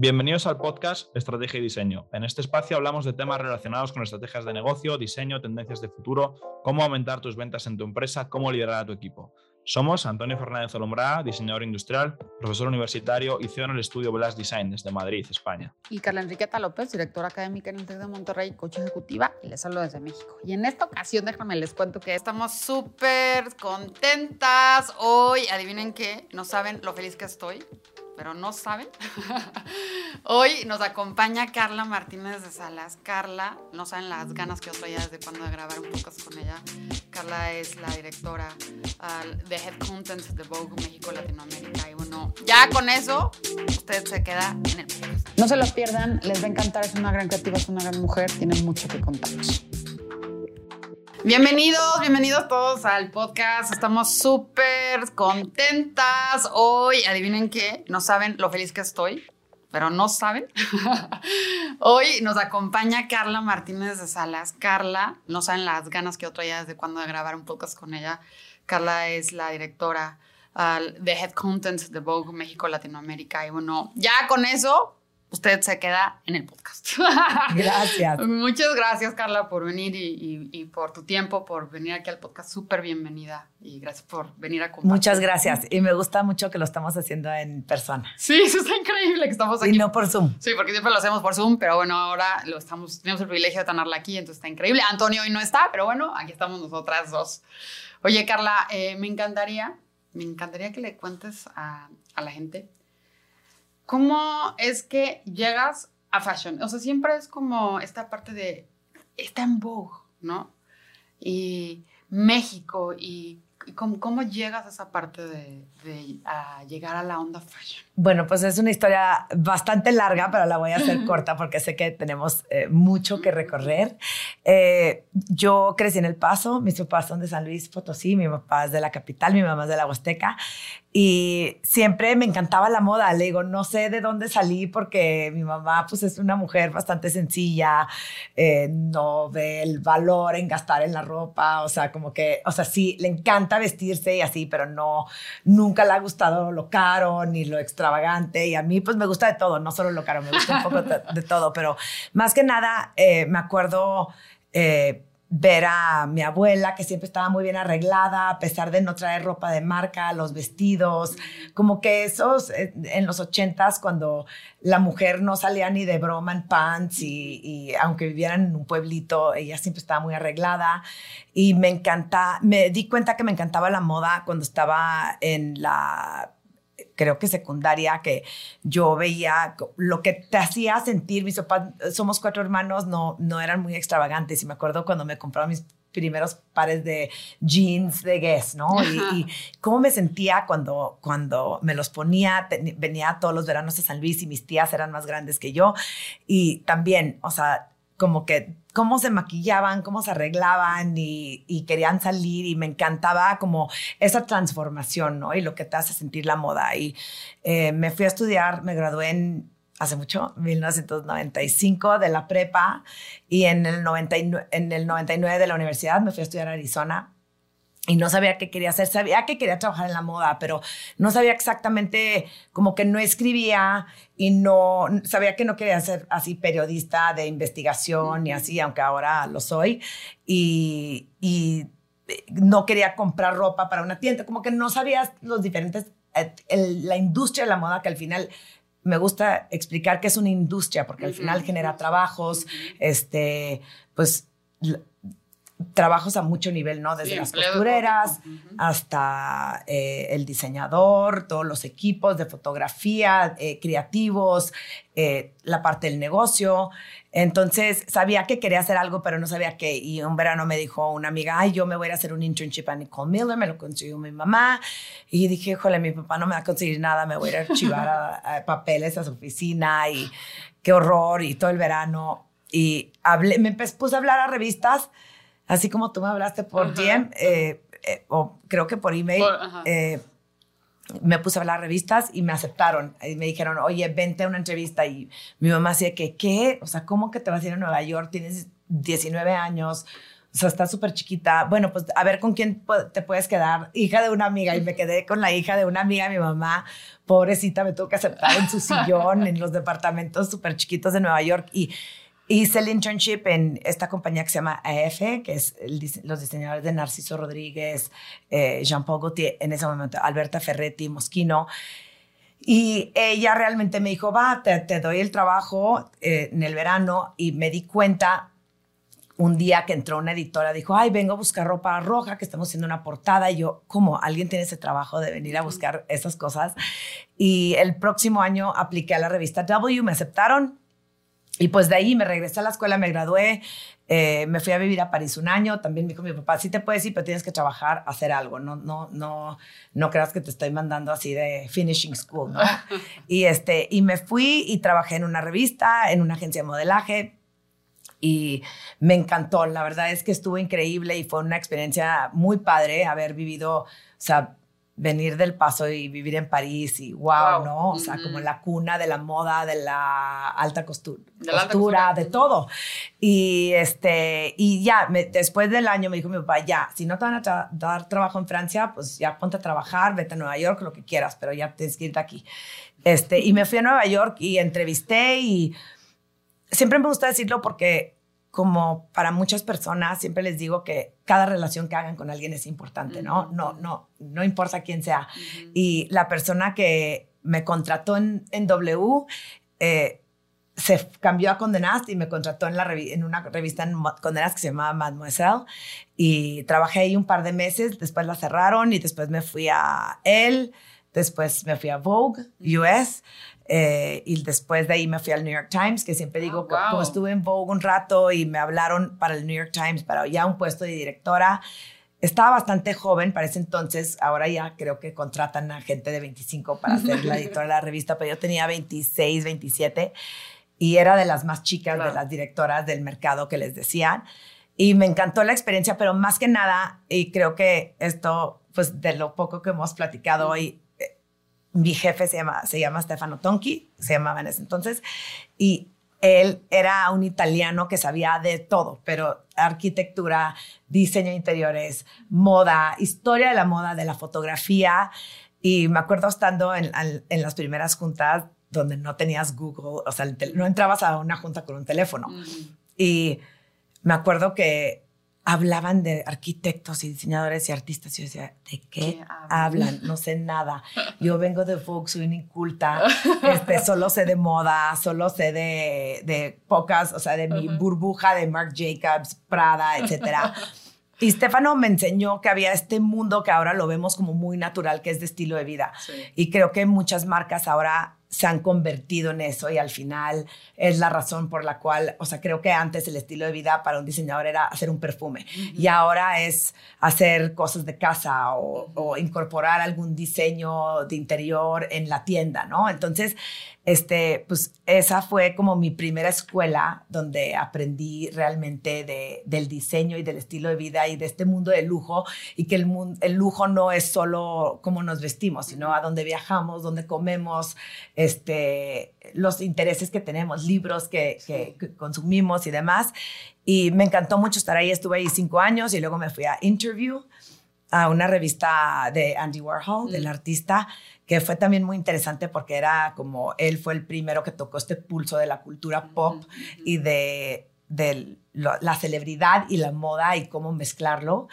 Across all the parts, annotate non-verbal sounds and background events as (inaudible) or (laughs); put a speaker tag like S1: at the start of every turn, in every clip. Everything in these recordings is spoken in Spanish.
S1: Bienvenidos al podcast Estrategia y Diseño. En este espacio hablamos de temas relacionados con estrategias de negocio, diseño, tendencias de futuro, cómo aumentar tus ventas en tu empresa, cómo liderar a tu equipo. Somos Antonio Fernández Olombrá, diseñador industrial, profesor universitario y CEO en el estudio Blast Design desde Madrid, España.
S2: Y Carla Enriqueta López, directora académica en el TEC de Monterrey, coach ejecutiva, y les hablo desde México. Y en esta ocasión, déjame les cuento que estamos súper contentas hoy. Adivinen qué, no saben lo feliz que estoy pero no saben. (laughs) Hoy nos acompaña Carla Martínez de Salas. Carla, no saben las ganas que yo traía desde cuando de grabar un podcast con ella. Carla es la directora de Head Content de Vogue México Latinoamérica. Y bueno, ya con eso, usted se queda en el podcast. No se lo pierdan, les va a encantar. Es una gran creativa, es una gran mujer, tiene mucho que contarnos. Bienvenidos, bienvenidos todos al podcast. Estamos súper contentas hoy. Adivinen qué, no saben lo feliz que estoy, pero no saben. (laughs) hoy nos acompaña Carla Martínez de Salas. Carla, no saben las ganas que yo traía desde cuando de grabar un podcast con ella. Carla es la directora de Head Content de Vogue México Latinoamérica. Y bueno, ya con eso usted se queda en el podcast. (laughs)
S3: Gracias.
S2: Muchas gracias, Carla, por venir y, por tu tiempo, por venir aquí al podcast. Súper bienvenida y gracias por venir a compartir.
S3: Muchas gracias. Y me gusta mucho que lo estamos haciendo en persona.
S2: Sí, eso está increíble que estamos aquí.
S3: Y no por Zoom.
S2: Sí, porque siempre lo hacemos por Zoom, pero bueno, ahora lo estamos, tenemos el privilegio de tenerla aquí, entonces está increíble. Antonio hoy no está, pero bueno, aquí estamos nosotras dos. Oye, Carla, eh, me encantaría, me encantaría que le cuentes a, a la gente ¿Cómo es que llegas a fashion? O sea, siempre es como esta parte de, está en Vogue, ¿no? Y México y ¿Cómo, llegas a esa parte de, llegar a la onda fashion?
S3: Bueno, pues es una historia bastante larga, pero la voy a hacer corta porque sé que tenemos eh, mucho que recorrer. Eh, yo crecí en El Paso, mis papás son de San Luis Potosí, mi papá es de la capital, mi mamá es de la Huasteca y siempre me encantaba la moda. Le digo, no sé de dónde salí porque mi mamá pues es una mujer bastante sencilla, eh, no ve el valor en gastar en la ropa, o sea, como que, o sea, sí, le encanta vestirse y así, pero no, nunca le ha gustado lo caro ni lo extravagante. Y a mí, pues me gusta de todo, no solo lo caro, me gusta un poco de, todo, pero más que nada, eh, me acuerdo. Eh, ver a mi abuela que siempre estaba muy bien arreglada a pesar de no traer ropa de marca, los vestidos, como que esos eh, en los ochentas cuando la mujer no salía ni de broma en pants y, y, aunque vivieran en un pueblito, ella siempre estaba muy arreglada. Y me encanta, me di cuenta que me encantaba la moda cuando estaba en la creo que secundaria, que yo veía lo que te hacía sentir, mis papás, somos cuatro hermanos, no, no eran muy extravagantes. Y me acuerdo cuando me compraron mis primeros pares de jeans de Guess, ¿no? Y, cómo me sentía cuando, cuando me los ponía, venía todos los veranos a San Luis y mis tías eran más grandes que yo. Y también, o sea, como que cómo se maquillaban, cómo se arreglaban y, querían salir y me encantaba como esa transformación, ¿no? Y lo que te hace sentir la moda. Y eh, me fui a estudiar, me gradué en hace mucho, 1995 de la prepa y en el, 99, en el 99 de la universidad me fui a estudiar a Arizona y no sabía qué quería hacer, sabía que quería trabajar en la moda, pero no sabía exactamente, como que no escribía y no, sabía que no quería ser así periodista de investigación y así, aunque ahora lo soy, y, y no quería comprar ropa para una tienda, como que no sabía los diferentes, eh, la industria de la moda que al final me gusta explicar que es una industria porque al final genera trabajos, este, pues trabajos a mucho nivel, ¿no? Desde las costureras hasta eh, el diseñador, todos los equipos de fotografía, eh, creativos, eh, la parte del negocio. Entonces sabía que quería hacer algo, pero no sabía qué. Y un verano me dijo una amiga, ay, yo me voy a hacer un internship a Nicole Miller, me lo consiguió mi mamá. Y dije, híjole, mi papá no me va a conseguir nada, me voy a ir a archivar a, papeles a su oficina y qué horror y todo el verano. Y hablé, me puse a hablar a revistas así como tú me hablaste por DM, eh, eh, o creo que por email, eh, me puse a hablar revistas y me aceptaron. Y me dijeron, oye, vente a una entrevista. Y mi mamá decía que, ¿qué? O sea, ¿cómo que te vas a ir a Nueva York? Tienes 19 años. O sea, está súper chiquita. Bueno, pues a ver con quién te puedes quedar. Hija de una amiga. Y me quedé con la hija de una amiga de mi mamá. Pobrecita, me tuvo que aceptar en su (laughs) sillón en los departamentos súper chiquitos de Nueva York. Y hice el internship en esta compañía que se llama AF, que es los diseñadores de Narciso Rodríguez, eh, Jean-Paul Gaultier, en ese momento Alberta Ferretti, Mosquino. Y ella realmente me dijo, va, te, te doy el trabajo eh, en el verano. Y me di cuenta un día que entró una editora, dijo, ay, vengo a buscar ropa roja, que estamos haciendo una portada. Y yo, ¿cómo? ¿Alguien tiene ese trabajo de venir a buscar esas cosas? Y el próximo año apliqué a la revista W, me aceptaron. Y pues de ahí me regresé a la escuela, me gradué, eh, me fui a vivir a París un año. También me dijo mi papá, sí te puedes ir, pero tienes que trabajar, hacer algo. No, no, no, no creas que te estoy mandando así de finishing school, ¿no? (laughs) y, este, y me fui y trabajé en una revista, en una agencia de modelaje y me encantó. La verdad es que estuvo increíble y fue una experiencia muy padre haber vivido, o sea, venir del paso y vivir en París y wow, ¿no? O sea, como la cuna de la moda, de la alta costura, de, costura, de todo. Y este, y ya, después del año me dijo mi papá, ya, si no te van a dar trabajo en Francia, pues ya ponte a trabajar, vete a Nueva York, lo que quieras, pero ya tienes que irte aquí. Este, y me fui a Nueva York y entrevisté y siempre me gusta decirlo porque como para muchas personas siempre les digo que cada relación que hagan con alguien es importante, ¿no? No, no, no importa quién sea. Y la persona que me contrató en, en W eh, se cambió a Condenast y me contrató en, la en una revista en Condenast que se llamaba Mademoiselle y trabajé ahí un par de meses, después la cerraron y después me fui a él, después me fui a Vogue US eh, y después de ahí me fui al New York Times, que siempre digo que como estuve en Vogue un rato y me hablaron para el New York Times, para ya un puesto de directora. Estaba bastante joven para ese entonces, ahora ya creo que contratan a gente de 25 para ser la (laughs) editora de la revista, pero yo tenía 26, 27 y era de las más chicas de las directoras del mercado que les decían. Y me encantó la experiencia, pero más que nada, y creo que esto, pues de lo poco que hemos platicado hoy, mi jefe se llama, se llama Stefano Tonki, se llamaba en ese entonces, y él era un italiano que sabía de todo, pero arquitectura, diseño de interiores, moda, historia de la moda, de la fotografía. Y me acuerdo estando en, en las primeras juntas donde no tenías Google, o sea, no entrabas a una junta con un teléfono. Y me acuerdo que hablaban de arquitectos y diseñadores y artistas. Y yo decía, ¿de qué, hablan? No sé nada. Yo vengo de Vogue, soy una inculta. Este, solo sé de moda, solo sé de, de pocas, o sea, de mi burbuja de Marc Jacobs, Prada, etcétera. (laughs) Y Stefano me enseñó que había este mundo que ahora lo vemos como muy natural, que es de estilo de vida. Y creo que muchas marcas ahora se han convertido en eso y al final es la razón por la cual, o sea, creo que antes el estilo de vida para un diseñador era hacer un perfume y ahora es hacer cosas de casa o, o, incorporar algún diseño de interior en la tienda, ¿no? Entonces, este, pues esa fue como mi primera escuela donde aprendí realmente de, del diseño y del estilo de vida y de este mundo de lujo y que el, el lujo no es solo cómo nos vestimos, sino a dónde viajamos, dónde comemos, este, los intereses que tenemos, libros que, que, consumimos y demás. Y me encantó mucho estar ahí, estuve ahí cinco años y luego me fui a Interview a una revista de Andy Warhol, del artista, que fue también muy interesante porque era como él fue el primero que tocó este pulso de la cultura pop y de, de la celebridad y la moda y cómo mezclarlo.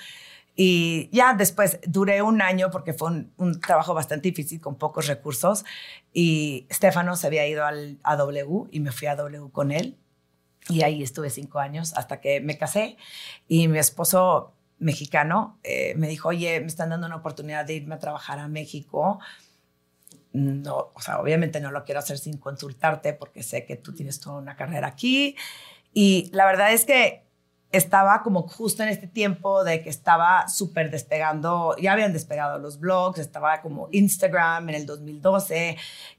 S3: Y ya después duré un año porque fue un, trabajo bastante difícil con pocos recursos y Stefano se había ido al, a W y me fui a W con él. Y ahí estuve cinco años hasta que me casé y mi esposo mexicano eh, me dijo, oye, me están dando una oportunidad de irme a trabajar a México no, o sea, obviamente no lo quiero hacer sin consultarte porque sé que tú tienes toda una carrera aquí. Y la verdad es que estaba como justo en este tiempo de que estaba súper despegando, ya habían despegado los blogs, estaba como Instagram en el 2012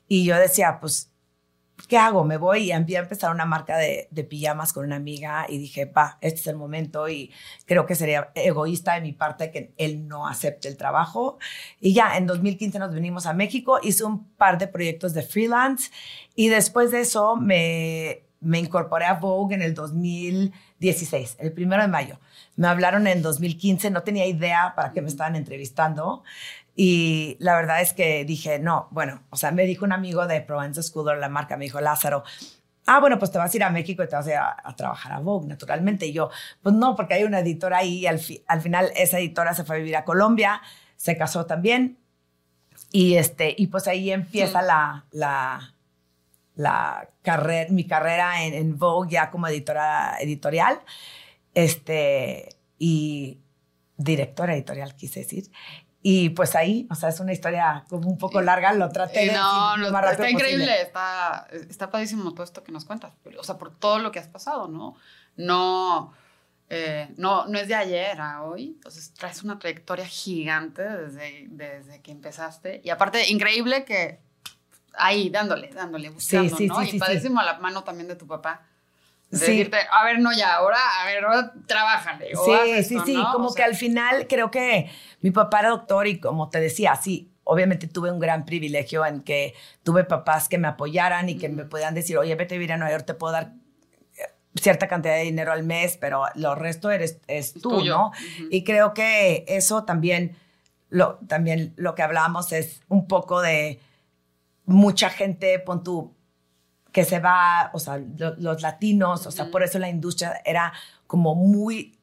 S3: y yo decía, pues ¿qué hago? Me voy y envié a empezar una marca de, de, pijamas con una amiga y dije, va, este es el momento y creo que sería egoísta de mi parte que él no acepte el trabajo. Y ya, en 2015 nos venimos a México, hice un par de proyectos de freelance y después de eso me, me incorporé a Vogue en el 2016, el primero de mayo. Me hablaron en 2015, no tenía idea para qué me estaban entrevistando. Y la verdad es que dije, no, bueno, o sea, me dijo un amigo de Provence School, la marca, me dijo, Lázaro, ah, bueno, pues te vas a ir a México y te vas a ir a, trabajar a Vogue, naturalmente. Y yo, pues no, porque hay una editora ahí y al, al final esa editora se fue a vivir a Colombia, se casó también. Y, este, y pues ahí empieza la, la, la carrera, mi carrera en, en, Vogue ya como editora editorial este, y directora editorial, quise decir. Y pues ahí, o sea, es una historia como un poco larga, lo traté de
S2: no, no, más Está increíble, está, está padrísimo todo esto que nos cuentas, o sea, por todo lo que has pasado, ¿no? No, eh, no, no es de ayer a hoy, entonces traes una trayectoria gigante desde, desde que empezaste, y aparte, increíble que ahí, dándole, dándole, buscando, sí, sí, ¿no? Sí, y padrísimo a la mano también de tu papá decirte, a ver, no ya, ahora, a ver, ahora trabájale.
S3: sí, sí, sí, como que al final creo que mi papá era doctor y como te decía, sí, obviamente tuve un gran privilegio en que tuve papás que me apoyaran y que me podían decir, oye, vete a vivir a Nueva York, te puedo dar eh, cierta cantidad de dinero al mes, pero lo resto eres, es tú, ¿no? Y creo que eso también lo, también lo que hablábamos es un poco de mucha gente, pon tú, que se va, o sea, los latinos, o sea, por eso la industria era como muy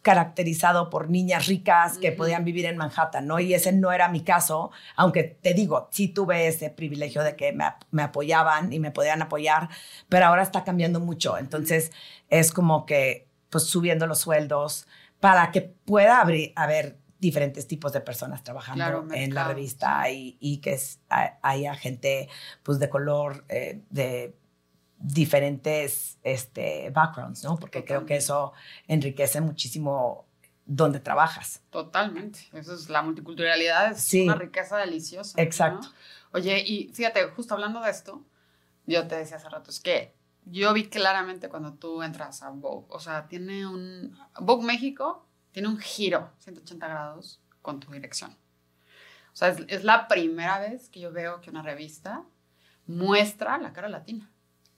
S3: caracterizado por niñas ricas que podían vivir en Manhattan, ¿no? Y ese no era mi caso, aunque te digo, sí tuve ese privilegio de que me, me apoyaban y me podían apoyar, pero ahora está cambiando mucho, entonces es como que, pues, subiendo los sueldos para que pueda haber diferentes tipos de personas trabajando en la revista y, que es, haya gente pues, de color, eh, de diferentes este, backgrounds, ¿no? Porque creo que eso enriquece muchísimo donde trabajas.
S2: Totalmente. Eso es la multiculturalidad, es una riqueza deliciosa.
S3: Exacto.
S2: Oye, y fíjate, justo hablando de esto, yo te decía hace rato, es que yo vi claramente cuando tú entras a Vogue, o sea, tiene un... Vogue México tiene un giro 180 grados con tu dirección. O sea, es, la primera vez que yo veo que una revista muestra la cara latina.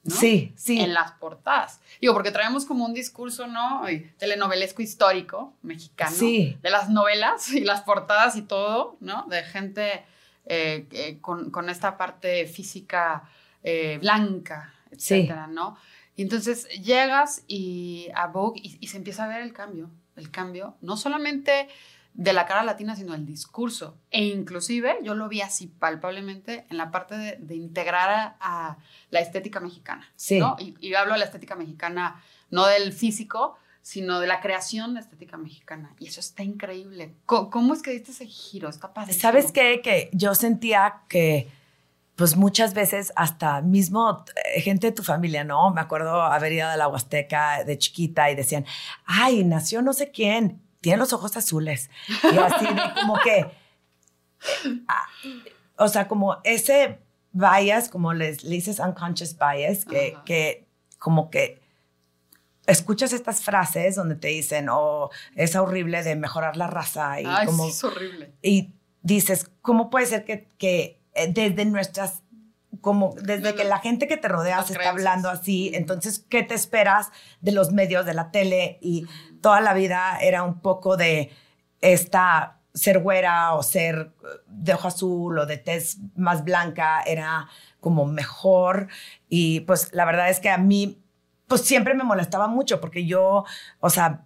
S2: ¿no?
S3: Sí, sí.
S2: En las portadas. Digo, porque traemos como un discurso, ¿no? Telenovelesco histórico mexicano. Sí. De las novelas y las portadas y todo, ¿no? De gente eh, con, con, esta parte física eh, blanca, etcétera, ¿no? Y entonces llegas y a Vogue y, y se empieza a ver el cambio el cambio, no solamente de la cara latina, sino el discurso. E inclusive yo lo vi así palpablemente en la parte de, integrar a, la estética mexicana. Sí. Y, hablo de la estética mexicana, no del físico, sino de la creación de estética mexicana. Y eso está increíble. ¿Cómo, es que diste ese giro? Está padre.
S3: ¿Sabes qué? Que yo sentía que pues muchas veces hasta mismo eh, gente de tu familia, ¿no? Me acuerdo haber ido a la Huasteca de chiquita y decían, ay, nació no sé quién, tiene los ojos azules. Y así como que, ah, o sea, como ese bias, como les, dices unconscious bias, que, que como que escuchas estas frases donde te dicen, oh, es horrible de mejorar la raza. Y
S2: Ay,
S3: como,
S2: es horrible.
S3: Y dices, ¿cómo puede ser que, que desde nuestras como desde que la gente que te rodea se está hablando así, entonces, ¿qué te esperas de los medios, de la tele? Y toda la vida era un poco de esta ser güera o ser de ojo azul o de tez más blanca era como mejor. Y pues la verdad es que a mí, pues siempre me molestaba mucho porque yo, o sea,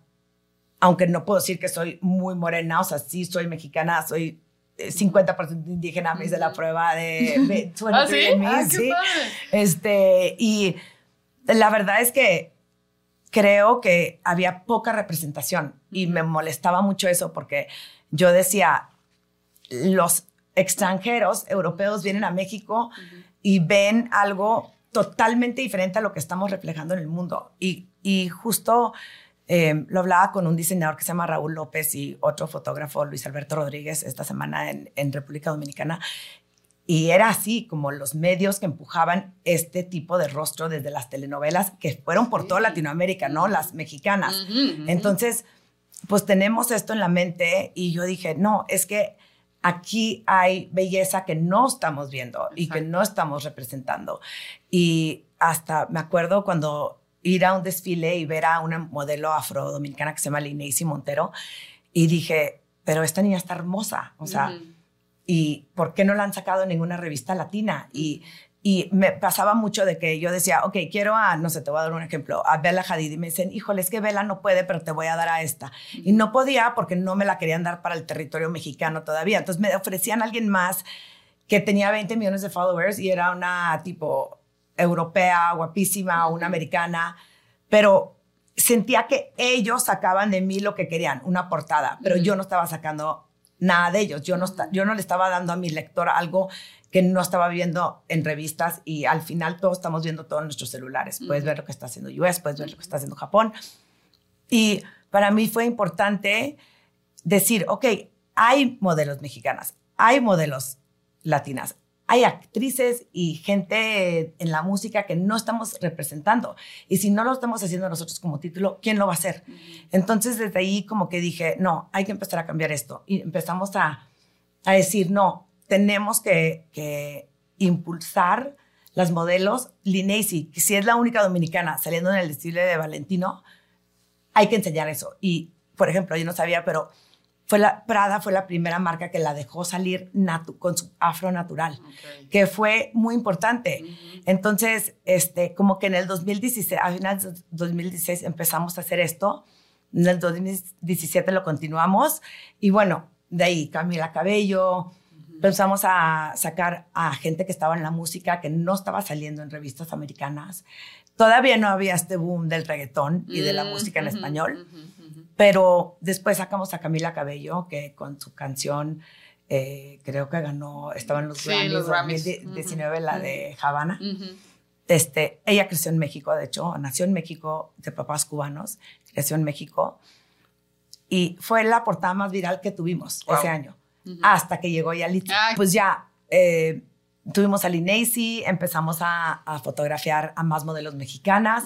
S3: aunque no puedo decir que soy muy morena, o sea, sí soy mexicana, soy 50% indígena me hice la prueba de, (laughs)
S2: ¿Ah, sí? Ah, sí.
S3: Este, y la verdad es que creo que había poca representación y me molestaba mucho eso porque yo decía, los extranjeros europeos vienen a México y ven algo totalmente diferente a lo que estamos reflejando en el mundo. Y, y justo Em, lo hablaba con un diseñador que se llama Raúl López y otro fotógrafo, Luis Alberto Rodríguez, esta semana en, República Dominicana. Y era así, como los medios que empujaban este tipo de rostro desde las telenovelas que fueron por toda Latinoamérica, ¿no? Las mexicanas. Entonces, pues tenemos esto en la mente y yo dije, no, es que aquí hay belleza que no estamos viendo y que no estamos representando. Y hasta me acuerdo cuando ir a un desfile y ver a una modelo afrodominicana que se llama Lineisi Montero y dije, pero esta niña está hermosa, o sea,
S2: Ujú.
S3: ¿y por qué no la han sacado en ninguna revista latina? Y, y me pasaba mucho de que yo decía, ok, quiero a, no sé, te voy a dar un ejemplo, a Bella Hadid y me dicen, híjole, es que Bella no puede, pero te voy a dar a esta. Y no podía porque no me la querían dar para el territorio mexicano todavía. Entonces me ofrecían a alguien más que tenía 20 millones de followers y era una tipo europea, guapísima, una americana, pero sentía que ellos sacaban de mí lo que querían, una portada, pero yo no estaba sacando nada de ellos. Yo no, yo no le estaba dando a mi lector algo que no estaba viendo en revistas y al final todos estamos viendo todos nuestros celulares. Puedes ver lo que está haciendo US, puedes ver lo que está haciendo Japón. Y para mí fue importante decir, ok, hay modelos mexicanas, hay modelos latinas, hay actrices y gente en la música que no estamos representando. Y si no lo estamos haciendo nosotros como título, ¿quién lo va a hacer? Entonces desde ahí como que dije, no, hay que empezar a cambiar esto. Y empezamos a, a decir, no, tenemos que, que impulsar las modelos. Linesi, que si es la única dominicana saliendo en el desfile de Valentino, hay que enseñar eso. Y, por ejemplo, yo no sabía, pero fue la, Prada fue la primera marca que la dejó salir natu- con su afro natural, que fue muy importante. Entonces, este, como que en el 2016, a finales de 2016 empezamos a hacer esto. En el 2017 lo continuamos. Y bueno, de ahí Camila Cabello, empezamos a sacar a gente que estaba en la música, que no estaba saliendo en revistas americanas. Todavía no había este boom del reggaetón y de la
S2: Mm,
S3: música en español. Pero después sacamos a Camila Cabello, que con su canción, eh, creo que ganó, estaba en los
S2: Sí,
S3: Grammys
S2: los Grammys.
S3: 2019, la de Havana.
S2: Ujú.
S3: Este, ella creció en México, de hecho, nació en México de papás cubanos, creció en México. Y fue la portada más viral que tuvimos
S2: Wow.
S3: ese año, hasta que llegó Yalitza.
S2: Ay.
S3: Pues ya eh, tuvimos a Linesi, empezamos a, a fotografiar a más modelos mexicanas,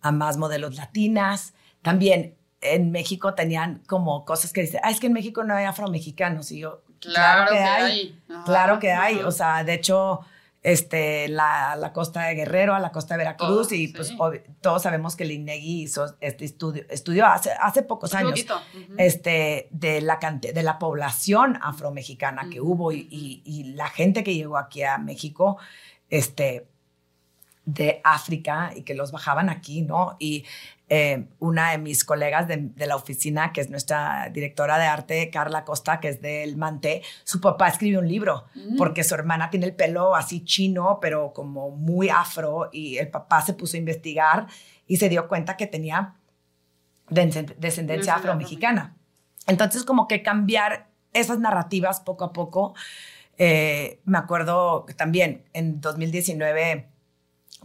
S3: a más modelos latinas. También en México tenían como cosas que dicen, ah, es que en México no hay afromexicanos. Y yo,
S2: Claro, que hay. Ajá,
S3: Claro que hay, o sea, de hecho, este, la, la costa de Guerrero, a la costa de Veracruz,
S2: Todo,
S3: y
S2: sí.
S3: pues todos sabemos que el INEGI hizo este estudio, estudió hace, hace pocos años este, de, la, de la población afromexicana que
S2: Ujú,
S3: hubo y, y- y la gente que llegó aquí a México, este, de África y que los bajaban aquí, ¿no? Y eh, una de mis colegas de, de la oficina, que es nuestra directora de arte, Carla Costa, que es del Mante, su papá escribió un libro
S2: Mm.
S3: porque su hermana tiene el pelo así chino, pero como muy afro, y el papá se puso a investigar y se dio cuenta que tenía descend- descendencia afromexicana. Entonces, como que cambiar esas narrativas poco a poco. Eh, me acuerdo también en 2019,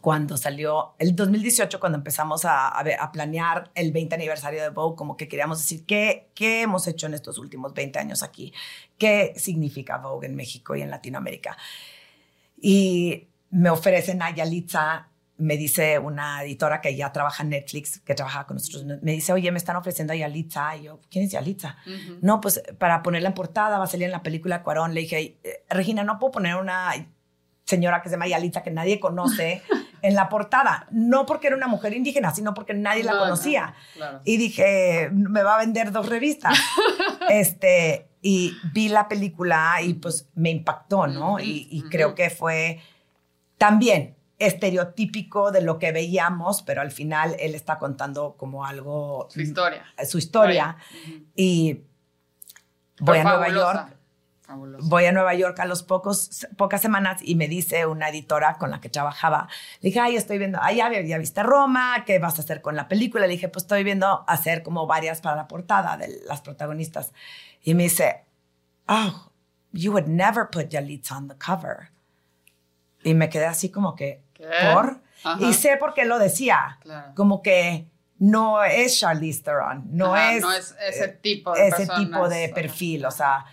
S3: cuando salió, el 2018, cuando empezamos a, a a planear el 20 aniversario de Vogue, como que queríamos decir, ¿qué, ¿qué hemos hecho en estos últimos 20 años aquí? ¿Qué significa Vogue en México y en Latinoamérica? Y me ofrecen a Yalitza, me dice una editora que ya trabaja en Netflix, que trabaja con nosotros, me dice, oye, me están ofreciendo a Yalitza. Y yo, ¿quién es Yalitza? No, pues para ponerla en portada, va a salir en la película Cuarón. Le dije, eh, Regina, no puedo poner una señora que se llama Yalitza que nadie conoce (laughs) en la portada. No porque era una mujer indígena, sino porque nadie la
S2: No,
S3: conocía.
S2: no, claro.
S3: Y dije, me va a vender dos revistas. (laughs) este, y vi la película y pues me impactó, ¿no? Y creo que fue también estereotípico de lo que veíamos, pero al final él está contando como algo,
S2: Su historia.
S3: su historia. Y voy a Nueva York
S2: fabulosa.
S3: voy a Nueva York a los pocos, pocas semanas y me dice una editora con la que trabajaba, le dije, ay, estoy viendo, ay, ya, ya viste Roma, ¿qué vas a hacer con la película? Le dije, pues estoy viendo hacer como varias para la portada de las protagonistas. Y me dice, oh, you would never put Yalitza on the cover. Y me quedé así como que,
S2: ¿Qué?
S3: ¿por?
S2: Ajá.
S3: Y sé por qué lo decía,
S2: Claro.
S3: como que no es Charlize Theron, no
S2: Ajá,
S3: es
S2: no es ese tipo de
S3: ese
S2: personas,
S3: tipo de perfil, o sea,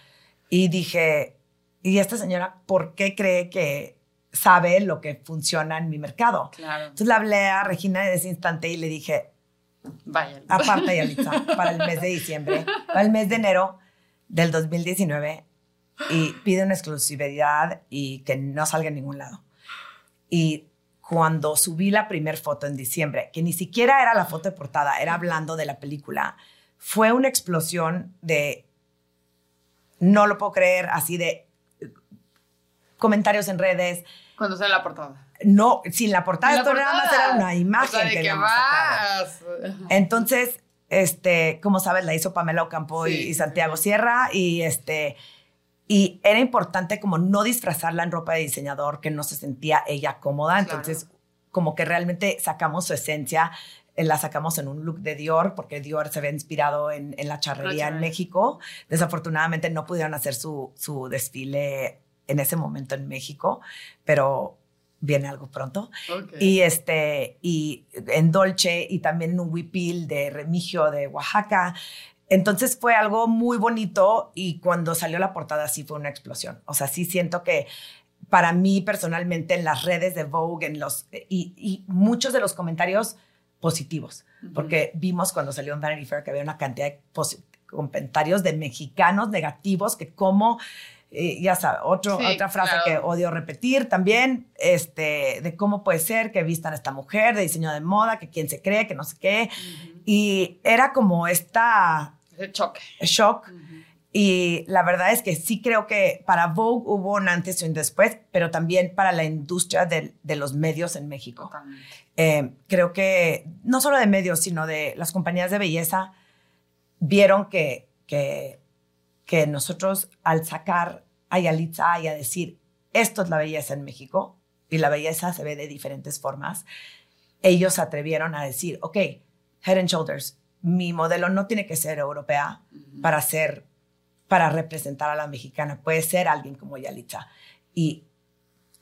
S3: y dije, ¿y esta señora por qué cree que sabe lo que funciona en mi mercado?
S2: Claro.
S3: Entonces le hablé a Regina en ese instante y le dije,
S2: Vaya.
S3: aparte, Yalitza, (laughs) para el mes de diciembre, para el mes de enero del 2019, y pide una exclusividad y que no salga en ningún lado. Y cuando subí la primera foto en diciembre, que ni siquiera era la foto de portada, era hablando de la película, fue una explosión de, no lo puedo creer, así de comentarios en redes.
S2: Cuando sale la portada.
S3: No, sin la portada,
S2: la
S3: esto nada más
S2: portada.
S3: era una imagen
S2: O sea, de
S3: que
S2: vas.
S3: Entonces, este, como sabes, la hizo Pamela Ocampo y-
S2: Sí,
S3: y,
S2: sí,
S3: Santiago Sierra y este y era importante como no disfrazarla en ropa de diseñador que no se sentía ella cómoda,
S2: Claro.
S3: entonces como que realmente sacamos su esencia, la sacamos en un look de Dior porque Dior se había inspirado en, en la charrería en. México. Desafortunadamente no pudieron hacer su, su desfile en ese momento en México, pero viene algo pronto.
S2: Ok.
S3: Y este, y en Dolce y también en un huipil de Remigio de Oaxaca. Entonces fue algo muy bonito y cuando salió la portada sí fue una explosión. O sea, sí siento que para mí personalmente en las redes de Vogue, en los, y, y muchos de los comentarios positivos,
S2: Ujú.
S3: porque vimos cuando salió en Vanity Fair que había una cantidad de comentarios de mexicanos negativos que como, eh, ya sabes, otro,
S2: Sí,
S3: otra frase
S2: claro.
S3: que odio repetir también, este, de cómo puede ser que vistan a esta mujer, de diseño de moda, que quién se cree, que no sé qué.
S2: Ujú.
S3: Y era como esta
S2: choque.
S3: shock.
S2: Ujú.
S3: Y la verdad es que sí creo que para Vogue hubo un antes y un después, pero también para la industria del- de, los medios en México.
S2: Totalmente.
S3: Eh, creo que no solo de medios, sino de las compañías de belleza vieron que, que, que nosotros al sacar a Yalitza y a decir, esto es la belleza en México, y la belleza se ve de diferentes formas, ellos se atrevieron a decir, ok, Head and Shoulders, mi modelo no tiene que ser europea para ser, para representar a la mexicana, puede ser alguien como Yalitza. Y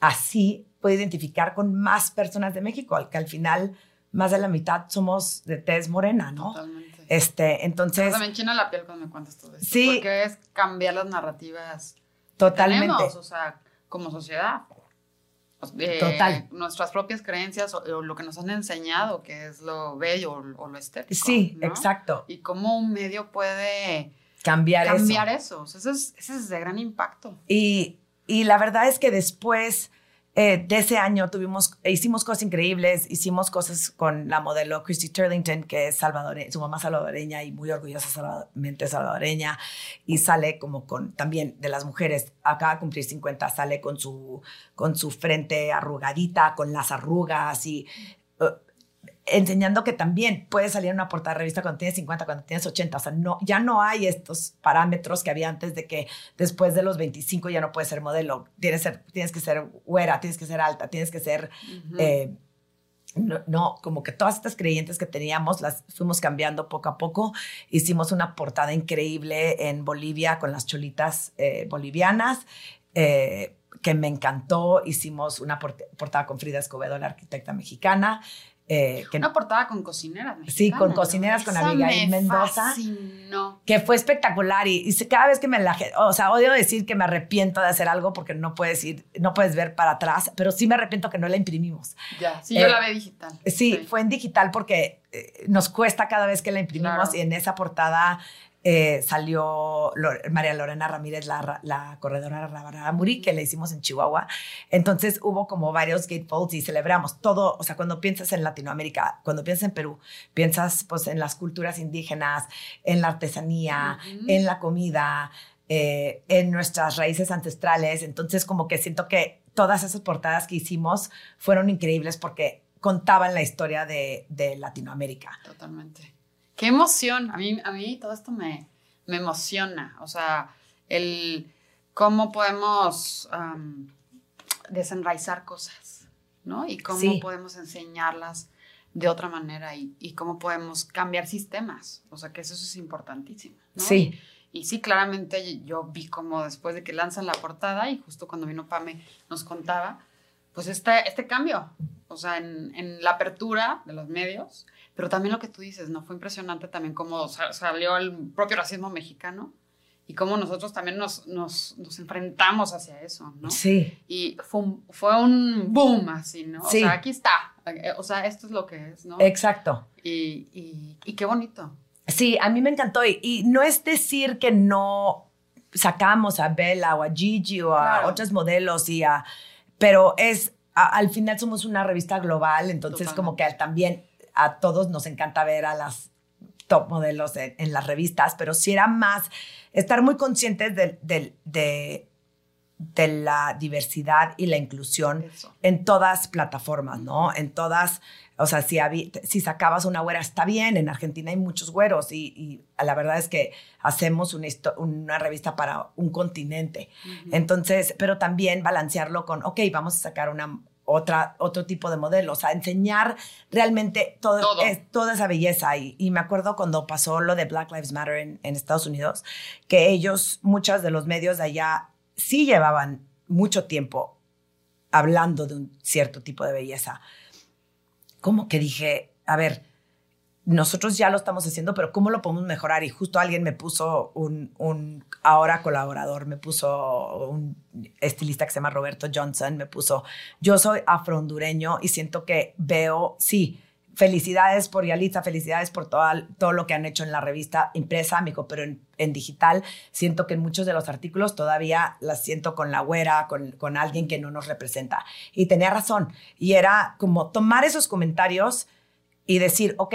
S3: así puede identificar con más personas de México, al que al final más de la mitad somos de tez morena, ¿no?
S2: Totalmente.
S3: Este, entonces,
S2: También china la piel cuando me cuentas todo esto.
S3: Sí.
S2: Porque es cambiar las narrativas que
S3: totalmente.
S2: tenemos, o sea, como sociedad. Sea, eh,
S3: Total.
S2: Nuestras propias creencias o, o lo que nos han enseñado, que es lo bello o, o lo estético.
S3: Sí,
S2: ¿no?
S3: exacto.
S2: Y cómo un medio puede
S3: Cambiar,
S2: cambiar
S3: eso.
S2: eso. O sea, ese, es, ese es de gran impacto.
S3: Y, y la verdad es que después eh, de ese año tuvimos, hicimos cosas increíbles, hicimos cosas con la modelo Christy Turlington, que es salvadoreña, su mamá salvadoreña y muy orgullosamente salvadoreña, y sale como con, también de las mujeres, acaba de cumplir 50, sale con su, con su frente arrugadita, con las arrugas y... eh, enseñando que también puedes salir en una portada de revista cuando tienes 50, cuando tienes 80. O sea, no, ya no hay estos parámetros que había antes de que después de los 25 ya no puedes ser modelo. Tienes, ser- tienes que ser güera, tienes que ser alta, tienes que ser...
S2: Ujú.
S3: eh, no, no, como que todas estas creyentes que teníamos las fuimos cambiando poco a poco. Hicimos una portada increíble en Bolivia con las cholitas eh, bolivianas. eh, que me encantó. Hicimos una portada con Frida Escobedo, la arquitecta mexicana. Eh, que,
S2: Una portada con cocineras.
S3: Sí, con cocineras,
S2: ¿no?
S3: con
S2: Esa
S3: Abigail
S2: me
S3: Mendoza.
S2: fascinó.
S3: que fue espectacular y, cada vez que me la o sea odio decir que me arrepiento de hacer algo porque no puedes ir no puedes ver para atrás pero sí me arrepiento que no la imprimimos
S2: Ya, sí,
S3: Eh,
S2: yo la vi digital.
S3: sí, fue en digital porque eh, nos cuesta cada vez que la imprimimos
S2: Claro.
S3: y en esa portada eh, salió María Lorena Ramírez, la, la corredora Rabaramuri, que la hicimos en Chihuahua. Entonces hubo como varios gatefolds y celebramos todo. O sea, cuando piensas en Latinoamérica, cuando piensas en Perú, piensas pues en las culturas indígenas, en la artesanía, en la comida, eh, en nuestras raíces ancestrales. Entonces como que siento que todas esas portadas que hicimos fueron increíbles porque contaban la historia de, de Latinoamérica.
S2: Totalmente. Qué emoción. A mí, a mí todo esto me, me emociona. O sea, el cómo podemos desenraizar cosas, ¿no? Y cómo
S3: Sí.
S2: podemos enseñarlas de otra manera y, y cómo podemos cambiar sistemas. O sea, que eso es importantísimo. ¿no?
S3: Sí,
S2: Y sí, claramente yo vi como después de que lanzan la portada y justo cuando vino Pame nos contaba, pues este, este cambio, o sea, en, en la apertura de los medios, pero también lo que tú dices, ¿no? Fue impresionante también cómo sa- salió el propio racismo mexicano y cómo nosotros también nos, nos, nos enfrentamos hacia eso, ¿no?
S3: sí,
S2: Y fue un, fue un boom así, ¿no?
S3: Sí.
S2: O sea, aquí está, o sea, esto es lo que es, ¿no?
S3: exacto.
S2: Y, y, y qué bonito.
S3: Sí, a mí me encantó y, y no es decir que no sacamos a Bella o a Gigi o a otros modelos y a... Pero es, al final somos una revista global, entonces como que también a todos nos encanta ver a las top modelos en, las revistas, pero sí era más estar muy conscientes de, de, de la diversidad y la inclusión en todas plataformas, ¿no? En todas o sea, si, si sacabas una güera está bien, en Argentina hay muchos güeros y, la verdad es que hacemos una, una revista para un continente. Entonces, pero también balancearlo con, ok, vamos a sacar una, otra, otro tipo de modelo, o sea, enseñar realmente todo, toda esa belleza. Y, me acuerdo cuando pasó lo de Black Lives Matter en, en Estados Unidos, que ellos, muchos de los medios de allá, sí llevaban mucho tiempo hablando de un cierto tipo de belleza como que dije, a ver, nosotros ya lo estamos haciendo, pero ¿cómo lo podemos mejorar? Y justo alguien me puso un, un ahora colaborador, me puso un estilista que se llama Roberto Johnson, me puso, yo soy afro-hondureño y siento que veo, sí, felicidades por Yalitza, felicidades por todo, todo lo que han hecho en la revista impresa, amigo, pero en, en, digital siento que en muchos de los artículos todavía las siento con la güera, con, con alguien que no nos representa. Y tenía razón. Y era como tomar esos comentarios y decir, ok,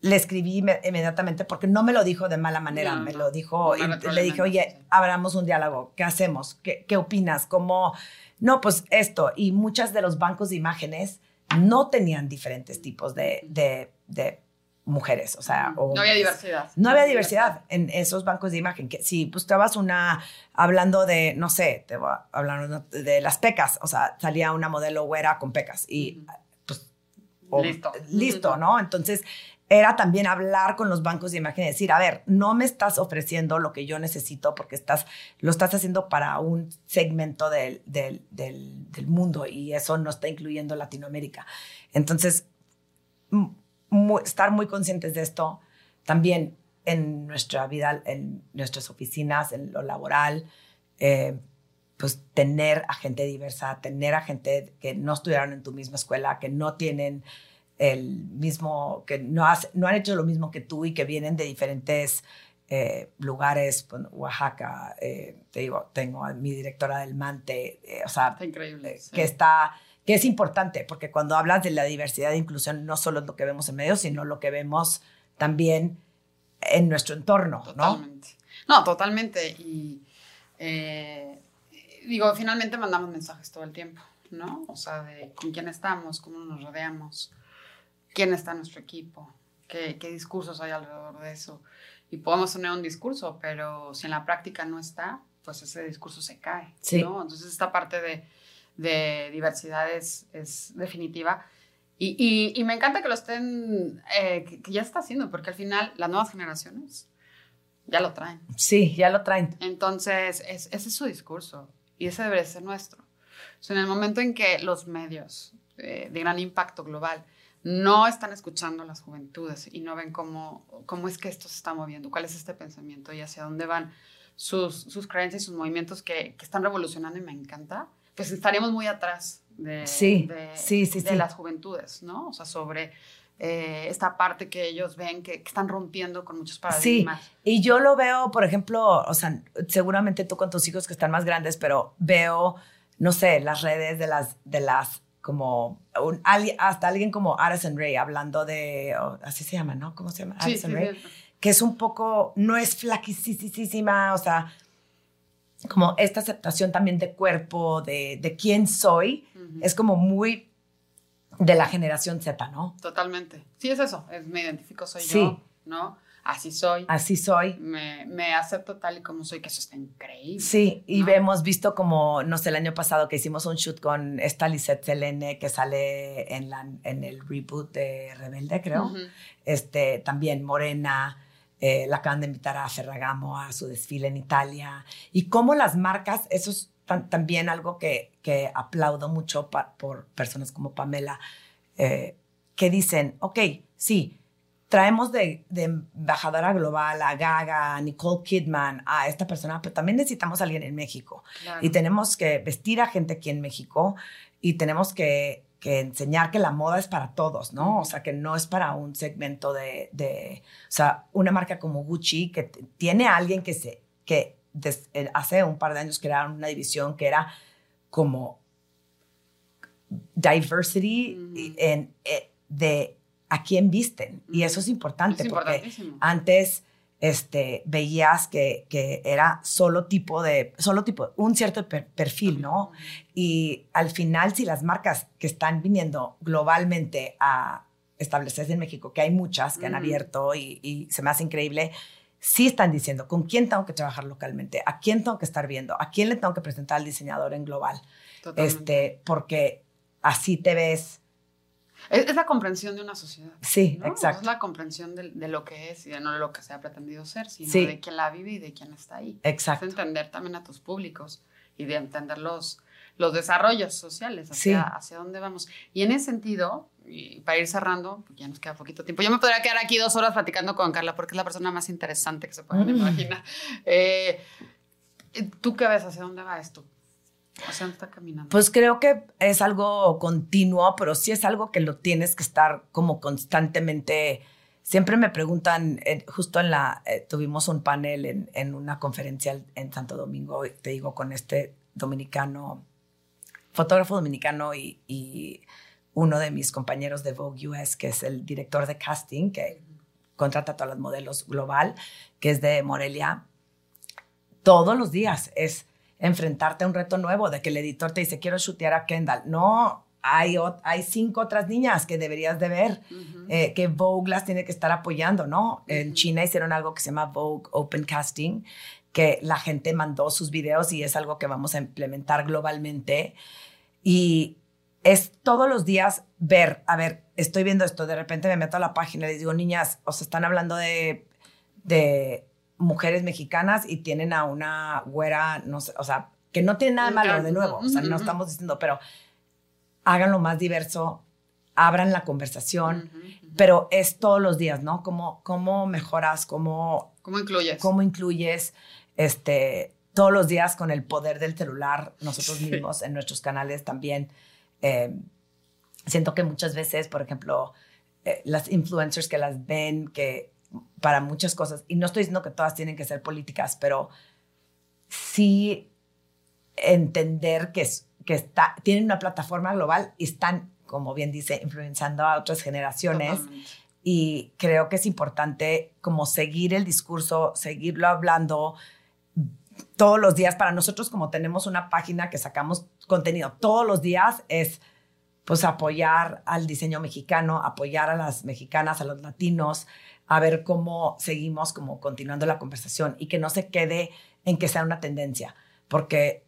S3: le escribí inmediatamente porque no me lo dijo de mala manera, me lo dijo y le dije, oye, abramos un diálogo, ¿qué hacemos? ¿Qué, qué opinas? ¿Cómo? No, pues esto. Y muchas de los bancos de imágenes no tenían diferentes tipos de, de, mujeres, o sea...
S2: no había diversidad.
S3: No había diversidad en esos bancos de imagen. Que si buscabas una, hablando de, no sé, te voy a hablar de las pecas, o sea, salía una modelo güera con pecas y pues...
S2: listo.
S3: Listo, ¿no? Entonces, era también hablar con los bancos de imagen y decir, a ver, no me estás ofreciendo lo que yo necesito porque estás, lo estás haciendo para un segmento del, del, del, mundo y eso no está incluyendo Latinoamérica. Entonces, estar muy conscientes de esto también en nuestra vida, en nuestras oficinas, en lo laboral, eh, pues tener a gente diversa, tener a gente que no estudiaron en tu misma escuela, que no tienen el mismo, que no, no han hecho lo mismo que tú y que vienen de diferentes eh, lugares, pues, Oaxaca, eh, te digo, tengo a mi directora del Mante, eh, o sea,
S2: increíble,
S3: que está, que es importante, porque cuando hablas de la diversidad e inclusión, no solo es lo que vemos en medios, sino lo que vemos también en nuestro entorno,
S2: totalmente. ¿no? No, totalmente. Y digo, finalmente mandamos mensajes todo el tiempo, ¿no? O sea, de con quién estamos, cómo nos rodeamos quién está en nuestro equipo, qué, qué discursos hay alrededor de eso. Y podemos tener un discurso, pero si en la práctica no está, pues ese discurso se cae.
S3: Sí.
S2: ¿no? Entonces esta parte de, de diversidad es, es definitiva. Y, y, y, me encanta que lo estén, eh, que, ya está haciendo, porque al final las nuevas generaciones ya lo traen.
S3: Sí, ya lo traen.
S2: Entonces, es, ese es su discurso y ese debe ser nuestro. O sea, en el momento en que los medios eh, de gran impacto global no están escuchando a las juventudes y no ven cómo, cómo es que esto se está moviendo, cuál es este pensamiento y hacia dónde van sus, sus creencias y sus movimientos que, que, están revolucionando y me encanta, pues estaríamos muy atrás de,
S3: sí,
S2: de,
S3: sí, sí,
S2: de las juventudes, ¿no? O sea, sobre eh, esta parte que ellos ven que, que, están rompiendo con muchos paradigmas.
S3: Sí, y yo lo veo, por ejemplo, o sea, seguramente tú con tus hijos que están más grandes, pero veo, no sé, las redes de las, de las como un, hasta alguien como Addison Ray hablando de, así se llama, ¿no? ¿Cómo se llama? Addison Ray. Que es un poco, no es flaquísima, o sea, como esta aceptación también de cuerpo, de, de quién soy, es como muy de la generación Z, ¿no?
S2: Totalmente. Sí, es eso, es, me identifico, soy yo, ¿no? Así soy.
S3: Así soy.
S2: Me, me, acepto tal y como soy, que eso está increíble.
S3: Sí, y hemos visto como, no sé, el año pasado que hicimos un shoot con esta Lisette Selene que sale en, la, en el reboot de Rebelde, creo. este, también Morena. Eh, la acaban de invitar a Ferragamo a su desfile en Italia. Y cómo las marcas, eso es también algo que, que aplaudo mucho por personas como Pamela, eh, que dicen, ok, sí, traemos de, embajadora global a Gaga, a Nicole Kidman, a esta persona, pero también necesitamos a alguien en México. Y tenemos que vestir a gente aquí en México y tenemos que, enseñar que la moda es para todos, ¿no? O sea, que no es para un segmento de, o sea, una marca como Gucci que tiene a alguien que se, que hace un par de años crearon una división que era como diversity en, eh, de a quién visten. Y eso es importante porque antes este, veías que, que, era solo tipo de, solo tipo, un cierto perfil, ¿no? Y al final, si las marcas que están viniendo globalmente a establecerse en México, que hay muchas que han abierto y, y, se me hace increíble, sí están diciendo con quién tengo que trabajar localmente, a quién tengo que estar viendo, a quién le tengo que presentar al diseñador en global. Este, porque así te ves
S2: es, la comprensión de una sociedad.
S3: Sí, exacto.
S2: Es la comprensión de, lo que es y de no de lo que se ha pretendido ser, sino de quién la vive y de quién está ahí.
S3: Exacto.
S2: Es entender también a tus públicos y de entender los, los desarrollos sociales, hacia, hacia dónde vamos. Y en ese sentido, y para ir cerrando, porque ya nos queda poquito tiempo, yo me podría quedar aquí dos horas platicando con Carla porque es la persona más interesante que se pueden mm. imaginar. Eh, ¿Tú qué ves? ¿Hacia dónde va esto? O sea, está caminando.
S3: Pues creo que es algo continuo, pero sí es algo que lo tienes que estar como constantemente. Siempre me preguntan, justo en la, eh, tuvimos un panel en, una conferencia en Santo Domingo, te digo, con este dominicano, fotógrafo dominicano y, uno de mis compañeros de Vogue US, que es el director de casting, que contrata a todos los modelos global, que es de Morelia. Todos los días es enfrentarte a un reto nuevo, de que el editor te dice, quiero chutear a Kendall. No, hay, hay cinco otras niñas que deberías de ver, eh, que Vogue las tiene que estar apoyando, ¿no? En China hicieron algo que se llama Vogue Open Casting, que la gente mandó sus videos y es algo que vamos a implementar globalmente. Y es todos los días ver, a ver, estoy viendo esto, de repente me meto a la página y les digo, niñas, os están hablando de, de mujeres mexicanas y tienen a una güera, no sé, o sea, que no tiene nada malo de nuevo, o sea, no estamos diciendo, pero háganlo más diverso, abran la conversación, pero es todos los días, ¿no? ¿Cómo, cómo mejoras, cómo,
S2: cómo incluyes?
S3: Cómo incluyes, este, todos los días con el poder del celular, nosotros mismos en nuestros canales también. Eh, siento que muchas veces, por ejemplo, eh, las influencers que las ven, que para muchas cosas. Y no estoy diciendo que todas tienen que ser políticas, pero sí entender que, que está, tienen una plataforma global y están, como bien dice, influenciando a otras generaciones. Y creo que es importante como seguir el discurso, seguirlo hablando todos los días. Para nosotros, como tenemos una página que sacamos contenido todos los días, es pues apoyar al diseño mexicano, apoyar a las mexicanas, a los latinos, a ver cómo seguimos como continuando la conversación y que no se quede en que sea una tendencia, porque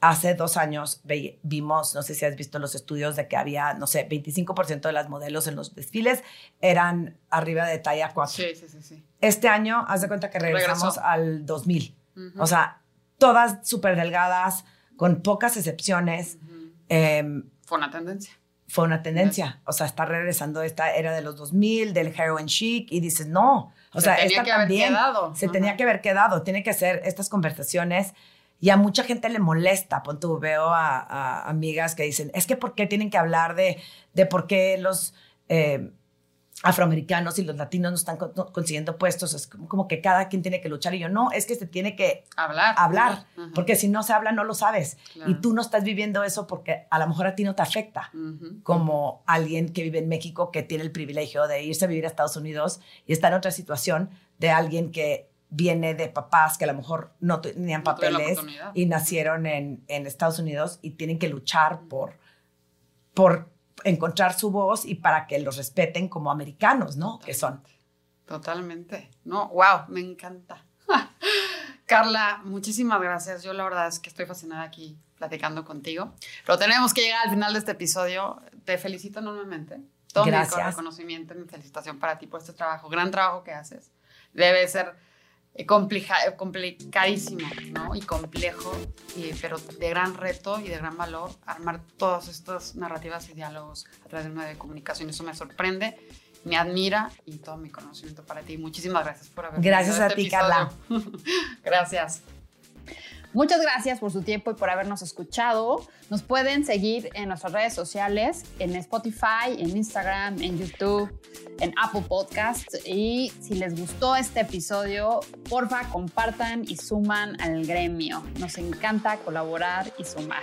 S3: hace dos años vimos, no sé si has visto los estudios de que había, no sé, 25% de las modelos en los desfiles eran arriba de talla 4.
S2: Sí, sí, sí. sí.
S3: Este año, haz de cuenta que regresamos al 2000. O sea, todas súper delgadas, con pocas excepciones.
S2: Em, Fue una tendencia
S3: fue una tendencia. O sea, está regresando esta era de los 2000, del heroin chic, y dices, no. O sea, esta también se tenía que haber quedado. Tiene que hacer estas conversaciones. Y a mucha gente le molesta. Pon tú, veo a, amigas que dicen, es que ¿por qué tienen que hablar de, de por qué los eh, afroamericanos y los latinos no están consiguiendo puestos, es como, que cada quien tiene que luchar y yo no, es que se tiene que
S2: hablar,
S3: hablar porque si no se habla no lo sabes. Y tú no estás viviendo eso porque a lo mejor a ti no te afecta, como alguien que vive en México que tiene el privilegio de irse a vivir a Estados Unidos y está en otra situación de alguien que viene de papás que a lo mejor no tenían papeles y nacieron en, en Estados Unidos y tienen que luchar por, por encontrar su voz y para que los respeten como americanos, ¿no? Que son.
S2: Totalmente. No, wow, me encanta. (laughs) Carla, muchísimas gracias. Yo la verdad es que estoy fascinada aquí platicando contigo. Pero tenemos que llegar al final de este episodio. Te felicito enormemente. Todo gracias. mi reconocimiento y mi felicitación para ti por este trabajo, gran trabajo que haces. Debe ser eh, eh, complicadísimo, ¿no? Y complejo, pero de gran reto y de gran valor armar todas estas narrativas y diálogos a través de un medio de comunicación. Eso me sorprende, me admira y todo mi conocimiento para ti. Muchísimas gracias por haber
S3: Gracias a este ti, Carla. (laughs)
S2: gracias. Muchas gracias por su tiempo y por habernos escuchado. Nos pueden seguir en nuestras redes sociales, en Spotify, en Instagram, en YouTube, en Apple Podcasts. Y si les gustó este episodio, porfa, compartan y suman al gremio. Nos encanta colaborar y sumar.